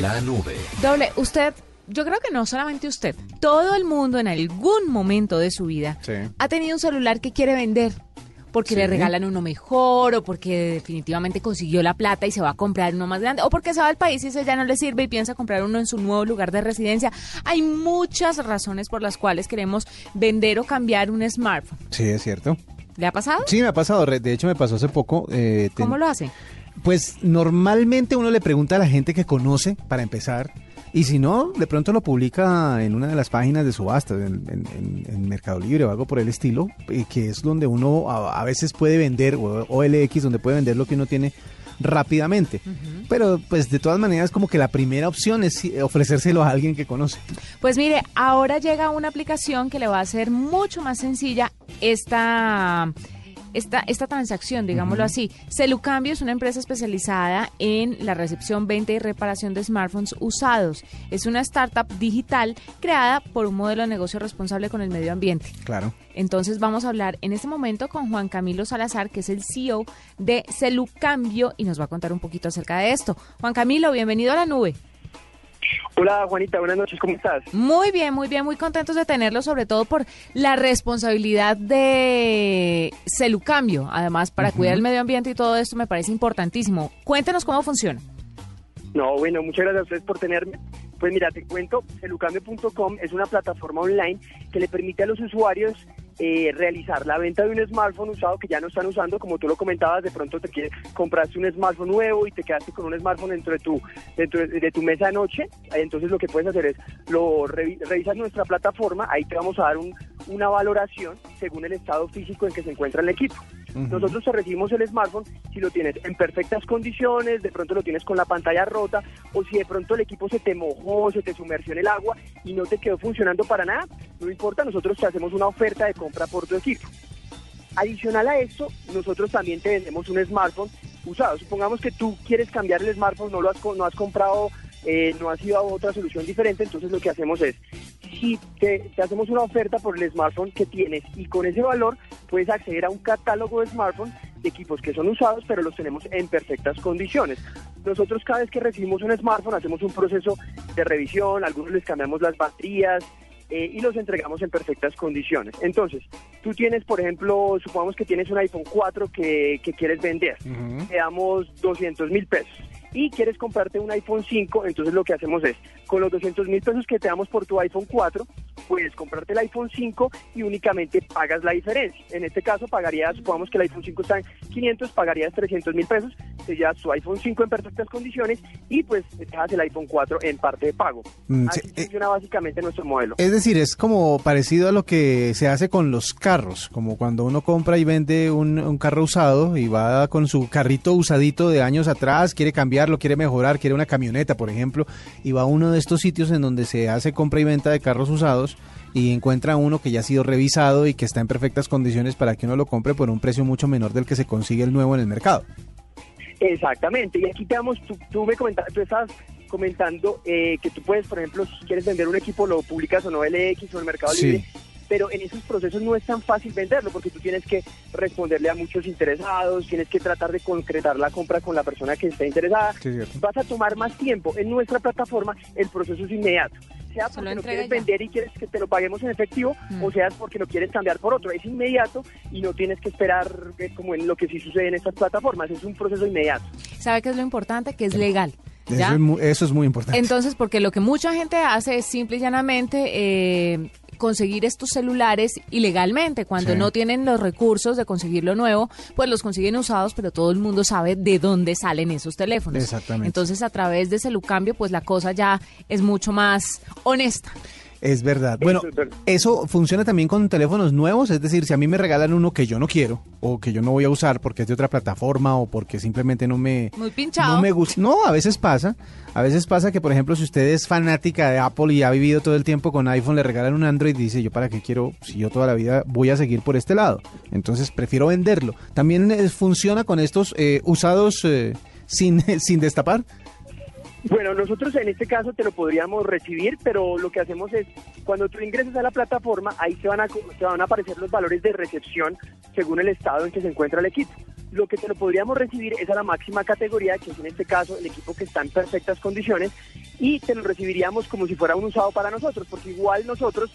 la nube. Doble, usted, yo creo que no solamente usted, todo el mundo en algún momento de su vida Sí. ha tenido un celular que quiere vender. Porque le regalan uno mejor, o porque definitivamente consiguió la plata y se va a comprar uno más grande, o porque se va al país y ese ya no le sirve y piensa comprar uno en su nuevo lugar de residencia. Hay muchas razones por las cuales queremos vender o cambiar un smartphone. Sí, es cierto. ¿Le ha pasado? Sí, me ha pasado. De hecho, me pasó hace poco. eh, ten- ¿Cómo lo hace? Pues normalmente uno le pregunta a la gente que conoce para empezar. Y si no, de pronto lo publica en una de las páginas de subastas, en, en- en- Mercado Libre o algo por el estilo, y que es donde uno a, a veces puede vender, o OLX, donde puede vender lo que uno tiene rápidamente. Pero pues de todas maneras como que la primera opción es eh, ofrecérselo a alguien que conoce. Pues mire, ahora llega una aplicación que le va a hacer mucho más sencilla esta, esta, esta transacción, digámoslo así. Celucambio es una empresa especializada en la recepción, venta y reparación de smartphones usados. Es una startup digital creada por un modelo de negocio responsable con el medio ambiente. Claro. Entonces vamos a hablar en este momento con Juan Camilo Salazar, que es el CEO de Celucambio y nos va a contar un poquito acerca de esto. Juan Camilo, bienvenido a la nube. Hola Juanita, buenas noches, ¿cómo estás? Muy bien, muy bien, muy contentos de tenerlo, sobre todo por la responsabilidad de Celucambio. Además, para cuidar el medio ambiente y todo esto me parece importantísimo. Cuéntenos cómo funciona. No, bueno, muchas gracias a ustedes por tenerme. Pues mira, te cuento, celucambio.com es una plataforma online que le permite a los usuarios eh, realizar la venta de un smartphone usado que ya no están usando, como tú lo comentabas, de pronto te quieres compraste un smartphone nuevo y te quedaste con un smartphone dentro de tu dentro de, tu mesa de noche, entonces lo que puedes hacer es lo revi- revisas nuestra plataforma, ahí te vamos a dar un- una valoración según el estado físico en que se encuentra el equipo. Nosotros te recibimos el smartphone si lo tienes en perfectas condiciones, de pronto lo tienes con la pantalla rota, o si de pronto el equipo se te mojó, se te sumergió en el agua y no te quedó funcionando para nada, no importa, nosotros te hacemos una oferta de compra por tu equipo. Adicional a esto, nosotros también te vendemos un smartphone usado. Supongamos que tú quieres cambiar el smartphone, no lo has, no has comprado, eh, no has ido a otra solución diferente, entonces lo que hacemos es, si te hacemos una oferta por el smartphone que tienes y con ese valor puedes acceder a un catálogo de smartphones de equipos que son usados, pero los tenemos en perfectas condiciones. Nosotros cada vez que recibimos un smartphone hacemos un proceso de revisión, algunos les cambiamos las baterías, eh, y los entregamos en perfectas condiciones. Entonces, tú tienes, por ejemplo, supongamos que tienes un iPhone 4 que, que quieres vender, te damos 200 mil pesos y quieres comprarte un iPhone 5, entonces lo que hacemos es, con los 200 mil pesos que te damos por tu iPhone 4, puedes comprarte el iPhone 5 y únicamente pagas la diferencia. En este caso pagarías, supongamos que el iPhone 5 está en 500, pagarías 300 mil pesos, llevas tu iPhone 5 en perfectas condiciones y pues dejas el iPhone 4 en parte de pago. Mm, Así sí, eh, funciona básicamente nuestro modelo. Es decir, es como parecido a lo que se hace con los carros, como cuando uno compra y vende un, un carro usado y va con su carrito usadito de años atrás, quiere cambiarlo, quiere mejorar, quiere una camioneta, por ejemplo, y va a uno de estos sitios en donde se hace compra y venta de carros usados y encuentra uno que ya ha sido revisado y que está en perfectas condiciones para que uno lo compre por un precio mucho menor del que se consigue el nuevo en el mercado. Exactamente, y aquí te damos, tú, tú me comentabas, tú estabas comentando eh, que tú puedes, por ejemplo, si quieres vender un equipo, lo publicas o no LX o en el Mercado Sí. Libre, pero en esos procesos no es tan fácil venderlo porque tú tienes que responderle a muchos interesados, tienes que tratar de concretar la compra con la persona que está interesada, Sí, vas a tomar más tiempo. En nuestra plataforma el proceso es inmediato. Sea Se lo porque lo entrega quieres ya. vender y quieres que te lo paguemos en efectivo, Mm. o sea porque lo quieres cambiar por otro. Es inmediato y no tienes que esperar eh, como en lo que sí sucede en estas plataformas. Es un proceso inmediato. ¿Sabe qué es lo importante? Que es legal. Eso es, mu- eso es muy importante. Entonces, porque lo que mucha gente hace es simple y llanamente eh, conseguir estos celulares ilegalmente. Cuando Sí. no tienen los recursos de conseguirlo nuevo, pues los consiguen usados, pero todo el mundo sabe de dónde salen esos teléfonos. Exactamente. Entonces, a través de Celucambio, pues la cosa ya es mucho más honesta. Es verdad. Bueno, eso funciona también con teléfonos nuevos, es decir, si a mí me regalan uno que yo no quiero o que yo no voy a usar porque es de otra plataforma o porque simplemente no me Muy pinchado. no me gusta. No, a veces pasa. A veces pasa que, por ejemplo, si usted es fanática de Apple y ha vivido todo el tiempo con iPhone, le regalan un Android y dice, yo para qué quiero, si yo toda la vida voy a seguir por este lado. Entonces prefiero venderlo. También eh, funciona con estos eh, usados eh, sin, sin destapar. Bueno, nosotros en este caso te lo podríamos recibir, pero lo que hacemos es, cuando tú ingresas a la plataforma, ahí te van a, te van a aparecer los valores de recepción según el estado en que se encuentra el equipo. lo que te lo podríamos recibir es a la máxima categoría, que es en este caso el equipo que está en perfectas condiciones, y te lo recibiríamos como si fuera un usado para nosotros, porque igual nosotros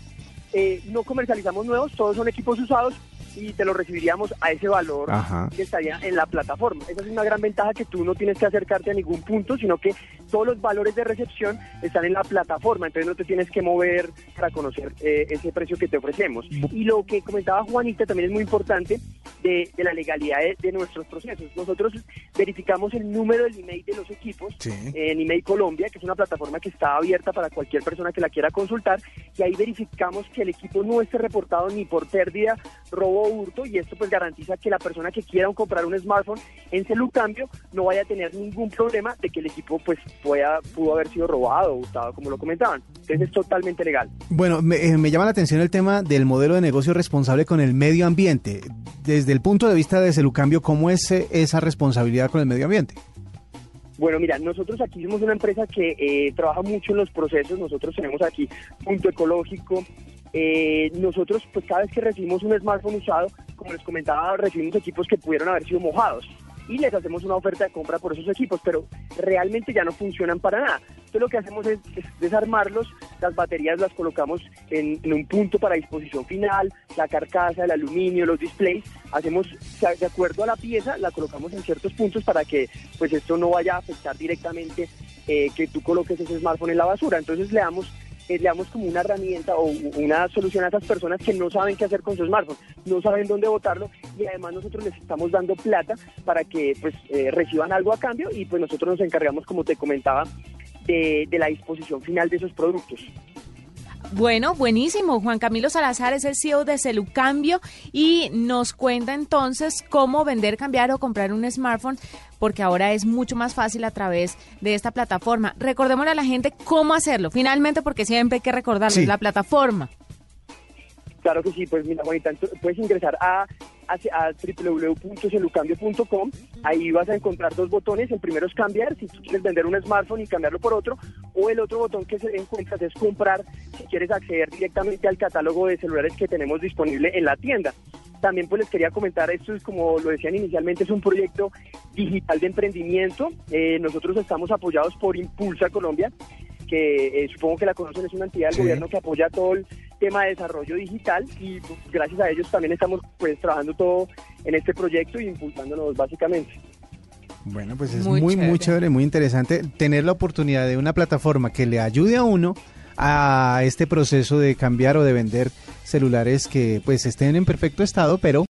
eh, no comercializamos nuevos, todos son equipos usados y te lo recibiríamos a ese valor que estaría en la plataforma. Esa es una gran ventaja que tú no tienes que acercarte a ningún punto, sino que todos los valores de recepción están en la plataforma, entonces no te tienes que mover para conocer eh, ese precio que te ofrecemos. Y lo que comentaba Juanita también es muy importante de, la legalidad de, nuestros procesos. Nosotros verificamos el número del email de los equipos en Email Colombia, que es una plataforma que está abierta para cualquier persona que la quiera consultar, y ahí verificamos que el equipo no esté reportado ni por pérdida, robo o hurto, y esto pues garantiza que la persona que quiera comprar un smartphone en cambio no vaya a tener ningún problema de que el equipo pues pueda, pudo haber sido robado o hurtado, como lo comentaban. Entonces es totalmente legal. Bueno, me, eh, me llama la atención el tema del modelo de negocio responsable con el medio ambiente. Desde el punto de vista de Celucambio, ¿cómo es eh, esa responsabilidad con el medio ambiente? Bueno, mira, nosotros aquí somos una empresa que eh, trabaja mucho en los procesos. Nosotros tenemos aquí punto ecológico. Eh, nosotros, pues cada vez que recibimos un smartphone usado, como les comentaba, recibimos equipos que pudieron haber sido mojados y les hacemos una oferta de compra por esos equipos, pero realmente ya no funcionan para nada. Entonces lo que hacemos es, desarmarlos, las baterías las colocamos en, un punto para disposición final, la carcasa, el aluminio, los displays, hacemos de acuerdo a la pieza, la colocamos en ciertos puntos para que pues esto no vaya a afectar directamente eh, que tú coloques ese smartphone en la basura. Entonces le damos eh, le damos como una herramienta o una solución a esas personas que no saben qué hacer con su smartphone, no saben dónde botarlo y además nosotros les estamos dando plata para que pues eh, reciban algo a cambio y pues nosotros nos encargamos, como te comentaba, de, de la disposición final de esos productos. Bueno, buenísimo. Juan Camilo Salazar es el CEO de Celucambio y nos cuenta entonces cómo vender, cambiar o comprar un smartphone, porque ahora es mucho más fácil a través de esta plataforma. Recordémosle a la gente cómo hacerlo, finalmente, porque siempre hay que recordarles la plataforma. Claro que sí, pues mira, Juanita, puedes ingresar a, a, www.celucambio.com. Ahí vas a encontrar dos botones. El primero es cambiar, si tú quieres vender un smartphone y cambiarlo por otro. O el otro botón que se encuentras es comprar, si quieres acceder directamente al catálogo de celulares que tenemos disponible en la tienda. También pues les quería comentar, esto es como lo decían inicialmente, es un proyecto digital de emprendimiento. Eh, nosotros estamos apoyados por Impulsa Colombia que eh, supongo que la conocen, es una entidad del gobierno que apoya todo el tema de desarrollo digital y pues, gracias a ellos también estamos pues trabajando todo en este proyecto y impulsándonos básicamente. Bueno, pues es muy, muy, chévere. muy chévere, muy interesante tener la oportunidad de una plataforma que le ayude a uno a este proceso de cambiar o de vender celulares que pues estén en perfecto estado, pero